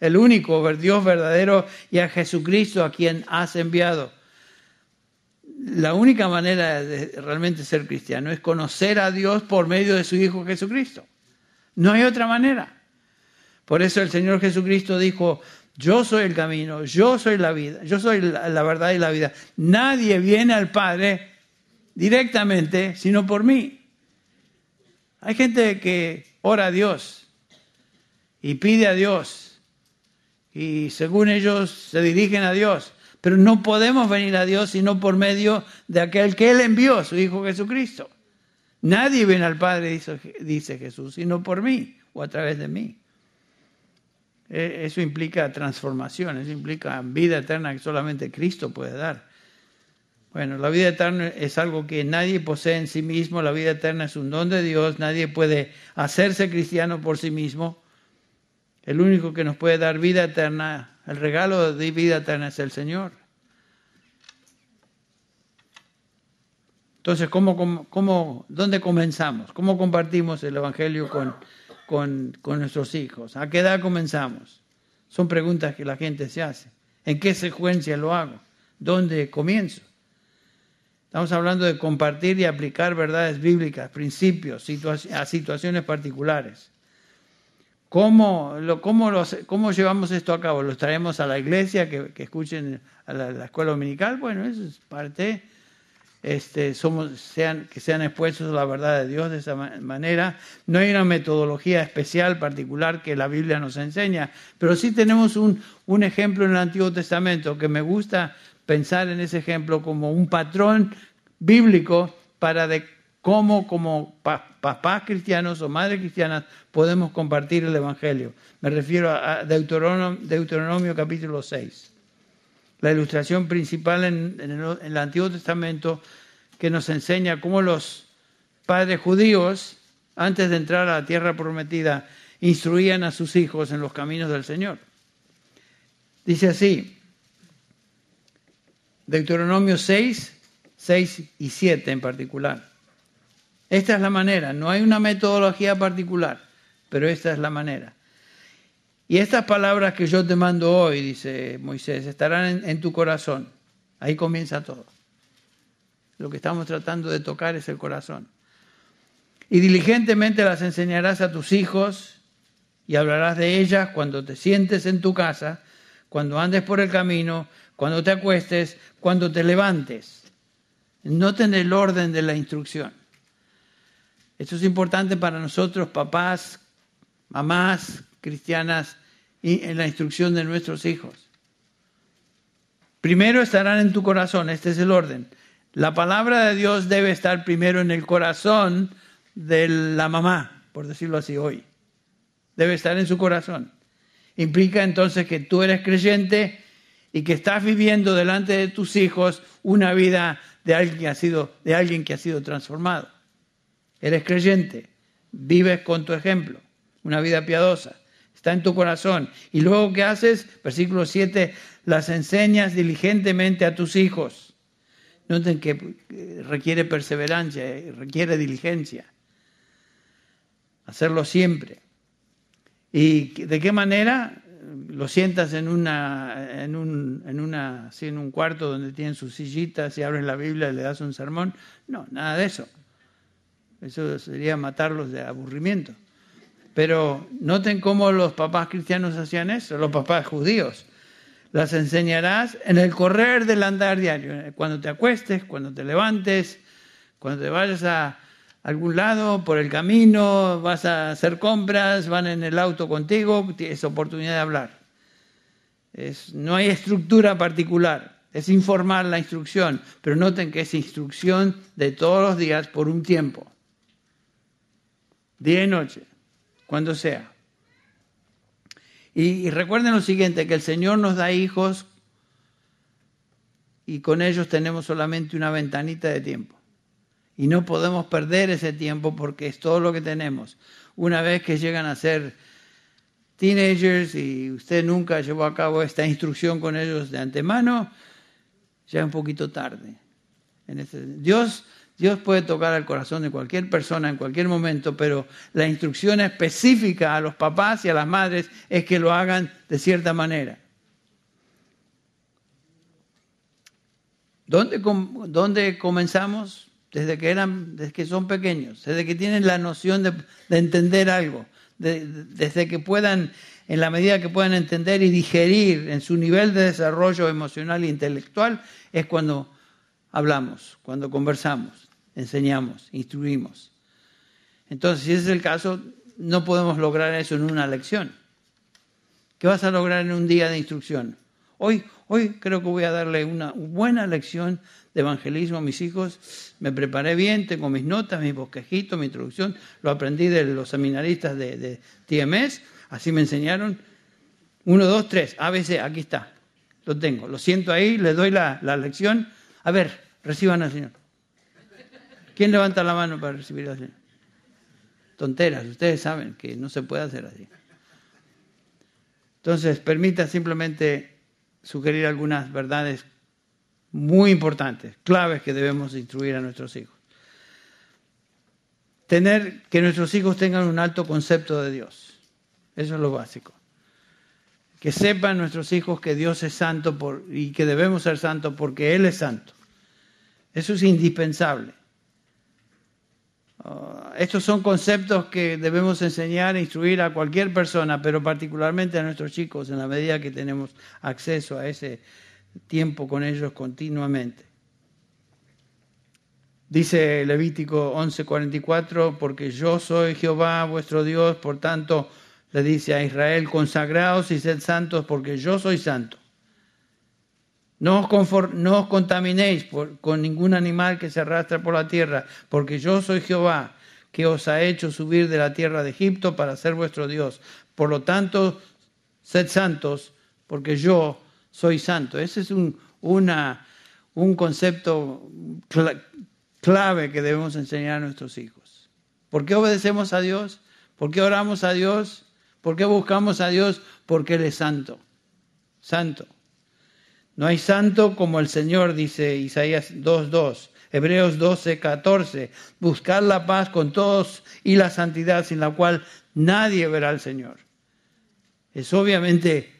el único Dios verdadero, y a Jesucristo a quien has enviado la única manera de realmente ser cristiano es conocer a Dios por medio de su Hijo Jesucristo. No hay otra manera. Por eso el Señor Jesucristo dijo, yo soy el camino, yo soy la vida, yo soy la, verdad y la vida. Nadie viene al Padre directamente sino por mí. Hay gente que ora a Dios y pide a Dios y según ellos se dirigen a Dios. Pero no podemos venir a Dios sino por medio de aquel que Él envió, su Hijo Jesucristo. Nadie viene al Padre, dice Jesús, sino por mí o a través de mí. E, eso implica transformación, eso implica vida eterna que solamente Cristo puede dar. Bueno, la vida eterna es algo que nadie posee en sí mismo, la vida eterna es un don de Dios, nadie puede hacerse cristiano por sí mismo. El único que nos puede dar vida eterna el regalo de vida eterna es el Señor. Entonces, ¿cómo, cómo, dónde comenzamos? ¿Cómo compartimos el Evangelio con, con, con nuestros hijos? ¿A qué edad comenzamos? Son preguntas que la gente se hace. ¿En qué secuencia lo hago? ¿Dónde comienzo? Estamos hablando de compartir y aplicar verdades bíblicas, principios a situaciones particulares. ¿Cómo, cómo, ¿Cómo llevamos esto a cabo? ¿Los traemos a la iglesia que, escuchen a la, escuela dominical? Bueno, eso es parte. Este, somos, sean, que sean expuestos a la verdad de Dios de esa manera. No hay una metodología especial, particular que la Biblia nos enseña, pero sí tenemos un, un ejemplo en el Antiguo Testamento que me gusta pensar en ese ejemplo como un patrón bíblico para cómo como papás cristianos o madres cristianas podemos compartir el Evangelio. Me refiero a Deuteronomio, capítulo 6. La ilustración principal en, el, Antiguo Testamento que nos enseña cómo los padres judíos, antes de entrar a la tierra prometida, instruían a sus hijos en los caminos del Señor. Dice así, Deuteronomio 6, 6 y 7 en particular. Esta es la manera, no hay una metodología particular, pero esta es la manera. Y estas palabras que yo te mando hoy, dice Moisés, estarán en, tu corazón. Ahí comienza todo. Lo que estamos tratando de tocar es el corazón. Y diligentemente las enseñarás a tus hijos y hablarás de ellas cuando te sientes en tu casa, cuando andes por el camino, cuando te acuestes, cuando te levantes. Noten el orden de la instrucción. Esto es importante para nosotros, papás, mamás cristianas, y en la instrucción de nuestros hijos. Primero estarán en tu corazón, este es el orden. La palabra de Dios debe estar primero en el corazón de la mamá, por decirlo así hoy. Debe estar en su corazón. Implica entonces que tú eres creyente y que estás viviendo delante de tus hijos una vida de alguien que ha sido, de alguien que ha sido transformado. Eres creyente, vives con tu ejemplo, una vida piadosa, está en tu corazón. Y luego, ¿qué haces? Versículo 7, las enseñas diligentemente a tus hijos. Noten que requiere perseverancia, requiere diligencia. Hacerlo siempre. ¿Y de qué manera? Lo sientas en una, en un, en una, en un cuarto donde tienen sus sillitas y abren la Biblia y le das un sermón. No, nada de eso. Eso sería matarlos de aburrimiento. Pero noten cómo los papás cristianos hacían eso, los papás judíos. Las enseñarás en el correr del andar diario, cuando te acuestes, cuando te levantes, cuando te vayas a algún lado, por el camino, vas a hacer compras, van en el auto contigo, tienes oportunidad de hablar. Es, no hay estructura particular, es informar la instrucción, pero noten que es instrucción de todos los días por un tiempo, día y noche, cuando sea. Y, recuerden lo siguiente, que el Señor nos da hijos y con ellos tenemos solamente una ventanita de tiempo. Y no podemos perder ese tiempo porque es todo lo que tenemos. Una vez que llegan a ser teenagers y usted nunca llevó a cabo esta instrucción con ellos de antemano, ya es un poquito tarde. Dios Dios puede tocar al corazón de cualquier persona en cualquier momento, pero la instrucción específica a los papás y a las madres es que lo hagan de cierta manera. ¿Dónde, comenzamos? Desde que, eran, desde que son pequeños, desde que tienen la noción de, entender algo, desde que puedan, en la medida que puedan entender y digerir en su nivel de desarrollo emocional e intelectual, es cuando hablamos, cuando conversamos enseñamos, instruimos. Entonces, si ese es el caso, no podemos lograr eso en una lección. ¿Qué vas a lograr en un día de instrucción? Hoy, hoy creo que voy a darle una buena lección de evangelismo a mis hijos. Me preparé bien, tengo mis notas, mis bosquejitos, mi introducción. Lo aprendí de los seminaristas de, TMS. Así me enseñaron. Uno, dos, tres. ABC, aquí está. Lo tengo. Lo siento ahí, le doy la, la lección. A ver, reciban al Señor. ¿Quién levanta la mano para recibir así? Tonteras, ustedes saben que no se puede hacer así. Entonces, permita simplemente sugerir algunas verdades muy importantes, claves que debemos instruir a nuestros hijos. Tener que nuestros hijos tengan un alto concepto de Dios. Eso es lo básico. Que sepan nuestros hijos que Dios es santo por, y que debemos ser santos porque Él es santo. Eso es indispensable. Ah, estos son conceptos que debemos enseñar e instruir a cualquier persona, pero particularmente a nuestros chicos, en la medida que tenemos acceso a ese tiempo con ellos continuamente. Dice Levítico 11:44, porque yo soy Jehová vuestro Dios, por tanto le dice a Israel, consagraos y sed santos, porque yo soy santo. No os, contaminéis con ningún animal que se arrastre por la tierra, porque yo soy Jehová, que os ha hecho subir de la tierra de Egipto para ser vuestro Dios. Por lo tanto, sed santos, porque yo soy santo. Ese es un, un concepto clave que debemos enseñar a nuestros hijos. ¿Por qué obedecemos a Dios? ¿Por qué oramos a Dios? ¿Por qué buscamos a Dios? Porque Él es santo. Santo. No hay santo como el Señor, dice Isaías 2.2. Hebreos 12.14. Buscar la paz con todos y la santidad sin la cual nadie verá al Señor. Es obviamente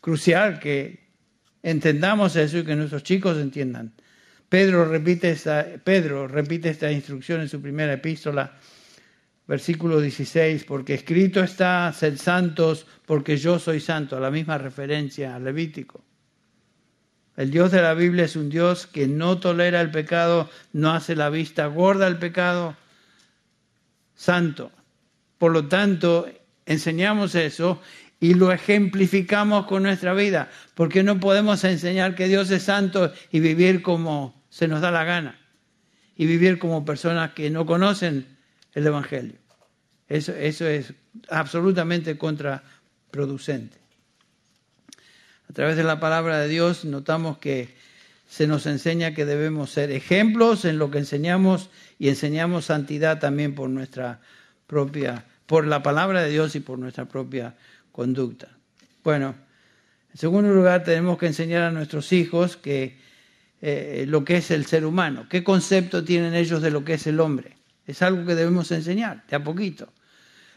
crucial que entendamos eso y que nuestros chicos entiendan. Pedro repite esta, Pedro repite esta instrucción en su primera epístola, versículo 16, porque escrito está, sed santos, porque yo soy santo, la misma referencia al Levítico. El Dios de la Biblia es un Dios que no tolera el pecado, no hace la vista gorda al pecado, santo. Por lo tanto, enseñamos eso y lo ejemplificamos con nuestra vida, porque no podemos enseñar que Dios es santo y vivir como se nos da la gana, y vivir como personas que no conocen el Evangelio. Eso, eso es absolutamente contraproducente. A través de la palabra de Dios notamos que se nos enseña que debemos ser ejemplos en lo que enseñamos y enseñamos santidad también por nuestra propia, por la palabra de Dios y por nuestra propia conducta. Bueno, en segundo lugar tenemos que enseñar a nuestros hijos que eh, lo que es el ser humano, qué concepto tienen ellos de lo que es el hombre. Es algo que debemos enseñar, de a poquito.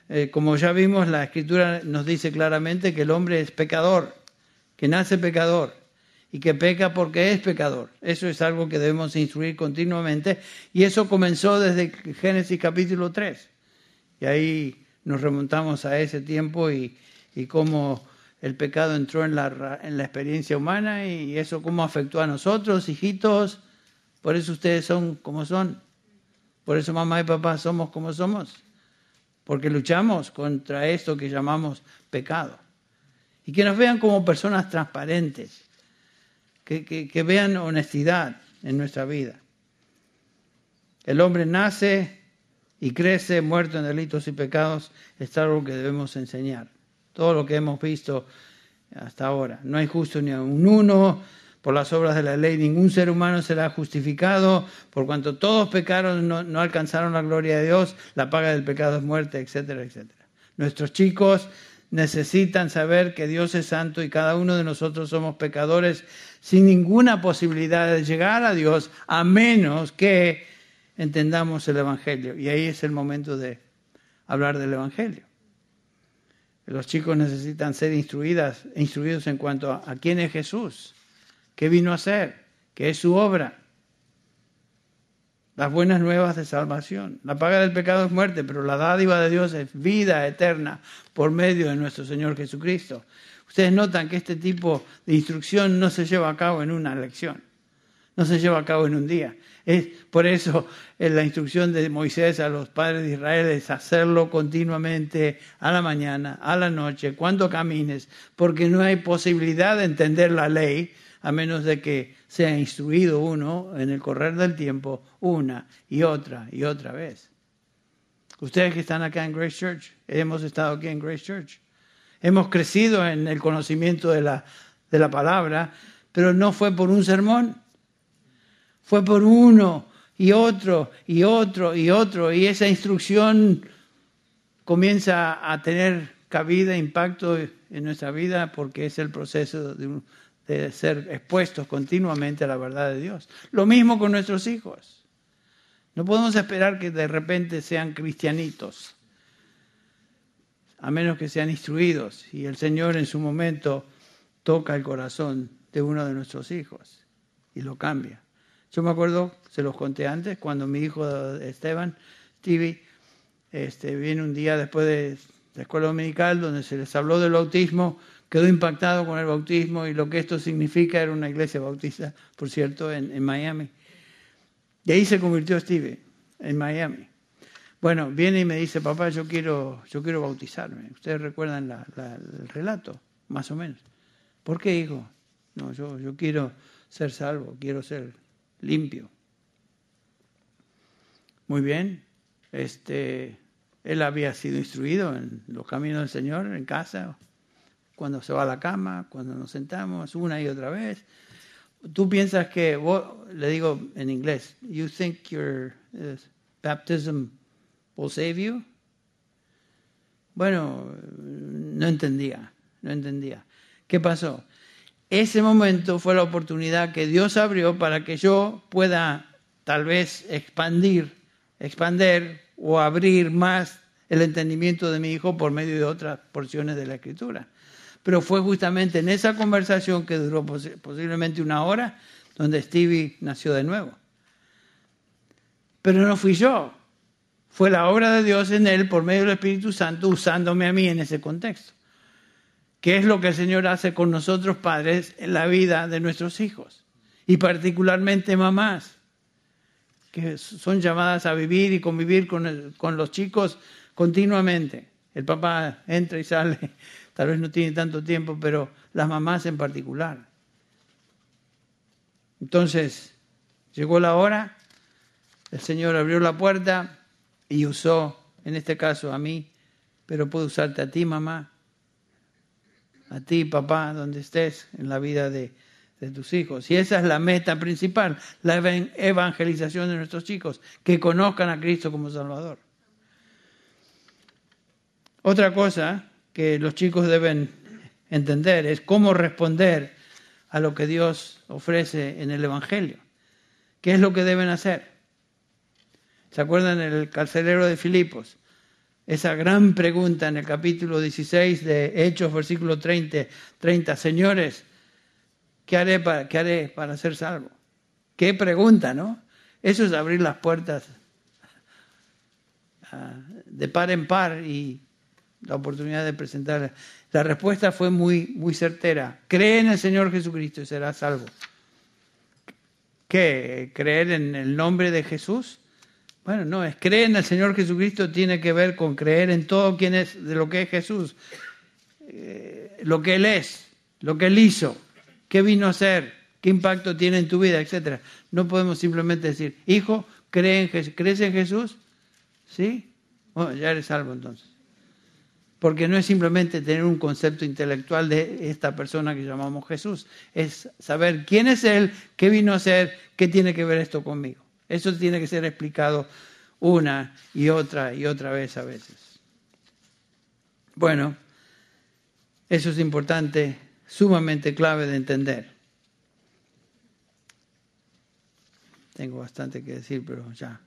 Eh, como ya vimos, la escritura nos dice claramente que el hombre es pecador, que nace pecador y que peca porque es pecador. Eso es algo que debemos instruir continuamente y eso comenzó desde Génesis capítulo 3. Y ahí nos remontamos a ese tiempo y, y cómo el pecado entró en la, en la experiencia humana y eso cómo afectó a nosotros, hijitos. Por eso ustedes son como son. Por eso mamá y papá somos como somos. Porque luchamos contra esto que llamamos pecado. Y que nos vean como personas transparentes. Que, vean honestidad en nuestra vida. El hombre nace y crece muerto en delitos y pecados. Es algo que debemos enseñar todo lo que hemos visto hasta ahora. No hay justo ni un uno, por las obras de la ley ningún ser humano será justificado, por cuanto todos pecaron no, no alcanzaron la gloria de Dios, la paga del pecado es muerte, etcétera, etcétera. Nuestros chicos necesitan saber que Dios es santo y cada uno de nosotros somos pecadores sin ninguna posibilidad de llegar a Dios a menos que entendamos el Evangelio. Y ahí es el momento de hablar del Evangelio. Los chicos necesitan ser instruidas, instruidos en cuanto a, quién es Jesús, qué vino a hacer, qué es su obra. Las buenas nuevas de salvación. La paga del pecado es muerte, pero la dádiva de Dios es vida eterna por medio de nuestro Señor Jesucristo. Ustedes notan que este tipo de instrucción no se lleva a cabo en una lección, no se lleva a cabo en un día. Es por eso la instrucción de Moisés a los padres de Israel es hacerlo continuamente a la mañana, a la noche, cuando camines, porque no hay posibilidad de entender la ley a menos de que sea instruido uno en el correr del tiempo una y otra y otra vez. Ustedes que están acá en Grace Church, hemos estado aquí en Grace Church, hemos crecido en el conocimiento de la, de la palabra, pero no fue por un sermón, fue por uno y otro y otro y otro. Y esa instrucción comienza a tener cabida, impacto en nuestra vida porque es el proceso de, ser expuestos continuamente a la verdad de Dios. Lo mismo con nuestros hijos. No podemos esperar que de repente sean cristianitos, a menos que sean instruidos. Y el Señor en su momento toca el corazón de uno de nuestros hijos y lo cambia. Yo me acuerdo, se los conté antes, cuando mi hijo Esteban, Stevie, este, viene un día después de la escuela dominical donde se les habló del bautismo, quedó impactado con el bautismo y lo que esto significa era una iglesia bautista, por cierto, en, Miami. Y ahí se convirtió Stevie, en Miami. Bueno, viene y me dice, papá, yo quiero, yo quiero bautizarme. Ustedes recuerdan el relato, más o menos. ¿Por qué, hijo? No, yo, yo quiero ser salvo, quiero ser limpio. Muy bien, este, él había sido instruido en los caminos del Señor en casa, cuando se va a la cama, cuando nos sentamos, una y otra vez. Tú piensas que, le digo en inglés, you think your uh, baptism will save you? Bueno, no entendía, no entendía. ¿Qué pasó? ese momento fue la oportunidad que Dios abrió para que yo pueda tal vez expandir, expander o abrir más el entendimiento de mi hijo por medio de otras porciones de la escritura. Pero fue justamente en esa conversación que duró posiblemente una hora donde Stevie nació de nuevo. Pero no fui yo, fue la obra de Dios en él por medio del Espíritu Santo usándome a mí en ese contexto. ¿Qué es lo que el Señor hace con nosotros padres en la vida de nuestros hijos? Y particularmente mamás, que son llamadas a vivir y convivir con, con los chicos continuamente. El papá entra y sale tal vez no tiene tanto tiempo, pero las mamás en particular. Entonces, llegó la hora, el Señor abrió la puerta y usó, en este caso, a mí, pero puede usarte a ti, mamá, a ti, papá, donde estés en la vida de, de tus hijos. Y esa es la meta principal, la evangelización de nuestros chicos, que conozcan a Cristo como Salvador. Otra cosa que los chicos deben entender es cómo responder a lo que Dios ofrece en el Evangelio. ¿Qué es lo que deben hacer? ¿Se acuerdan el carcelero de Filipos? Esa gran pregunta en el capítulo 16 de Hechos, versículo 30, 30 Señores, ¿qué haré, para, ¿qué haré para ser salvo? Qué pregunta, ¿no? Eso es abrir las puertas ah, de par en par y la oportunidad de presentar. La respuesta fue muy, muy certera. Cree en el Señor Jesucristo y serás salvo. ¿Qué? ¿Creer en el nombre de Jesús? Bueno, no, es creer en el Señor Jesucristo tiene que ver con creer en todo quien es, de lo que es Jesús, eh, lo que Él es, lo que Él hizo, qué vino a hacer, qué impacto tiene en tu vida, etc. No podemos simplemente decir, hijo, ¿cree en ¿crees en Jesús? ¿Sí? Bueno, ya eres salvo entonces porque no es simplemente tener un concepto intelectual de esta persona que llamamos Jesús, es saber quién es Él, qué vino a ser, qué tiene que ver esto conmigo. Eso tiene que ser explicado una y otra y otra vez a veces. Bueno, eso es importante, sumamente clave de entender. Tengo bastante que decir, pero ya.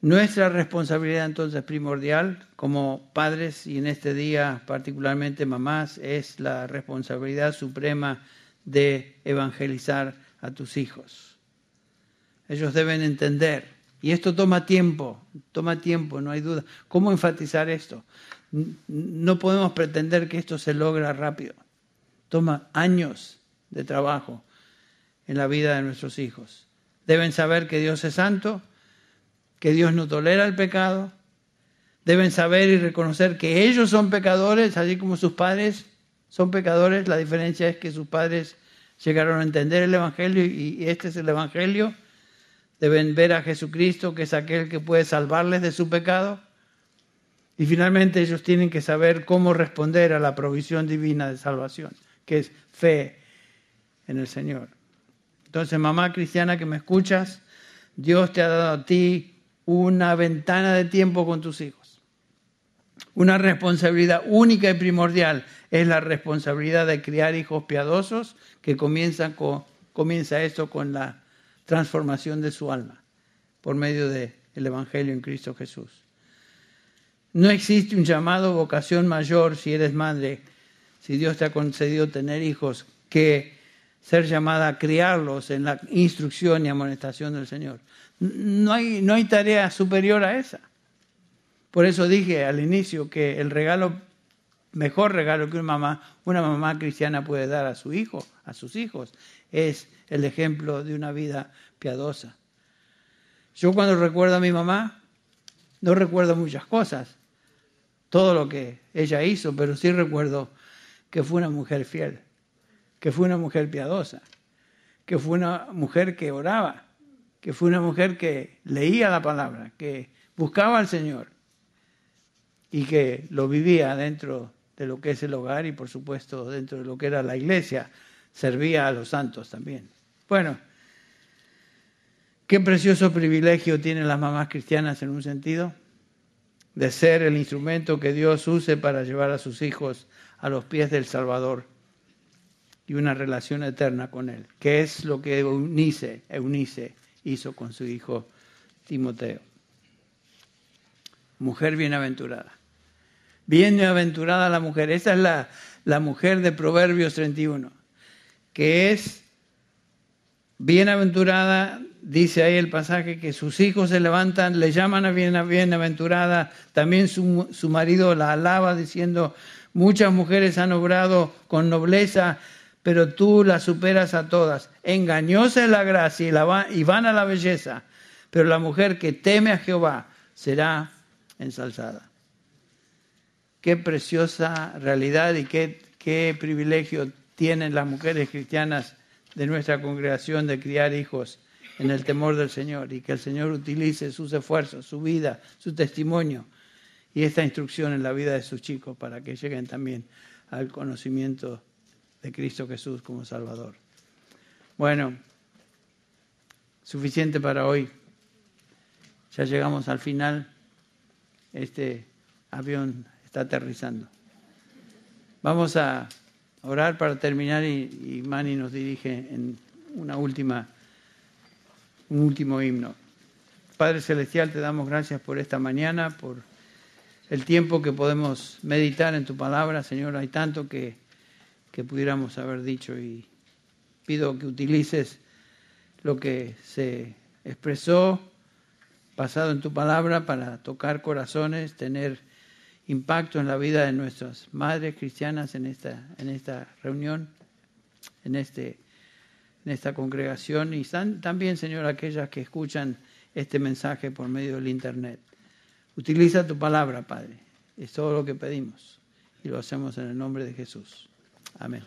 Nuestra responsabilidad entonces primordial como padres y en este día particularmente mamás es la responsabilidad suprema de evangelizar a tus hijos. Ellos deben entender, y esto toma tiempo, toma tiempo, no hay duda. ¿Cómo enfatizar esto? No podemos pretender que esto se logra rápido. Toma años de trabajo en la vida de nuestros hijos. Deben saber que Dios es santo, que Dios no tolera el pecado, deben saber y reconocer que ellos son pecadores, así como sus padres son pecadores. La diferencia es que sus padres llegaron a entender el Evangelio y este es el Evangelio. Deben ver a Jesucristo, que es aquel que puede salvarles de su pecado. Y finalmente ellos tienen que saber cómo responder a la provisión divina de salvación, que es fe en el Señor. Entonces, mamá cristiana que me escuchas, Dios te ha dado a ti una ventana de tiempo con tus hijos. Una responsabilidad única y primordial es la responsabilidad de criar hijos piadosos que comienza, con, comienza esto con la transformación de su alma por medio del Evangelio en Cristo Jesús. No existe un llamado vocación mayor si eres madre, si Dios te ha concedido tener hijos, que ser llamada a criarlos en la instrucción y amonestación del Señor. No hay, no hay tarea superior a esa. Por eso dije al inicio que el regalo, mejor regalo que una mamá, una mamá cristiana puede dar a su hijo, a sus hijos, es el ejemplo de una vida piadosa. Yo cuando recuerdo a mi mamá, no recuerdo muchas cosas, todo lo que ella hizo, pero sí recuerdo que fue una mujer fiel, que fue una mujer piadosa, que fue una mujer que oraba, que fue una mujer que leía la palabra, que buscaba al Señor y que lo vivía dentro de lo que es el hogar y por supuesto dentro de lo que era la iglesia, servía a los santos también. Bueno, qué precioso privilegio tienen las mamás cristianas en un sentido, de ser el instrumento que Dios use para llevar a sus hijos a los pies del Salvador y una relación eterna con Él, que es lo que Eunice, Eunice hizo con su hijo Timoteo. Mujer bienaventurada. Bienaventurada la mujer. Esa es la, la mujer de Proverbios 31, que es bienaventurada, dice ahí el pasaje, que sus hijos se levantan, le llaman a bienaventurada, también su, su marido la alaba diciendo, muchas mujeres han obrado con nobleza, pero tú las superas a todas. Engañosa es la gracia y, la y van a la belleza, pero la mujer que teme a Jehová será ensalzada. qué preciosa realidad y qué, qué privilegio tienen las mujeres cristianas de nuestra congregación de criar hijos en el temor del Señor y que el Señor utilice sus esfuerzos, su vida, su testimonio y esta instrucción en la vida de sus chicos para que lleguen también al conocimiento de Cristo Jesús como Salvador. Bueno, suficiente para hoy. Ya llegamos al final. Este avión está aterrizando. Vamos a orar para terminar y, Manny nos dirige en una última, un último himno. Padre Celestial, te damos gracias por esta mañana, por el tiempo que podemos meditar en tu palabra. Señor, hay tanto que, que pudiéramos haber dicho y pido que utilices lo que se expresó pasado en tu palabra para tocar corazones, tener impacto en la vida de nuestras madres cristianas en esta, en esta reunión, en, este, en esta congregación y también, Señor, aquellas que escuchan este mensaje por medio del Internet. Utiliza tu palabra, Padre. Es todo lo que pedimos y lo hacemos en el nombre de Jesús. Amen.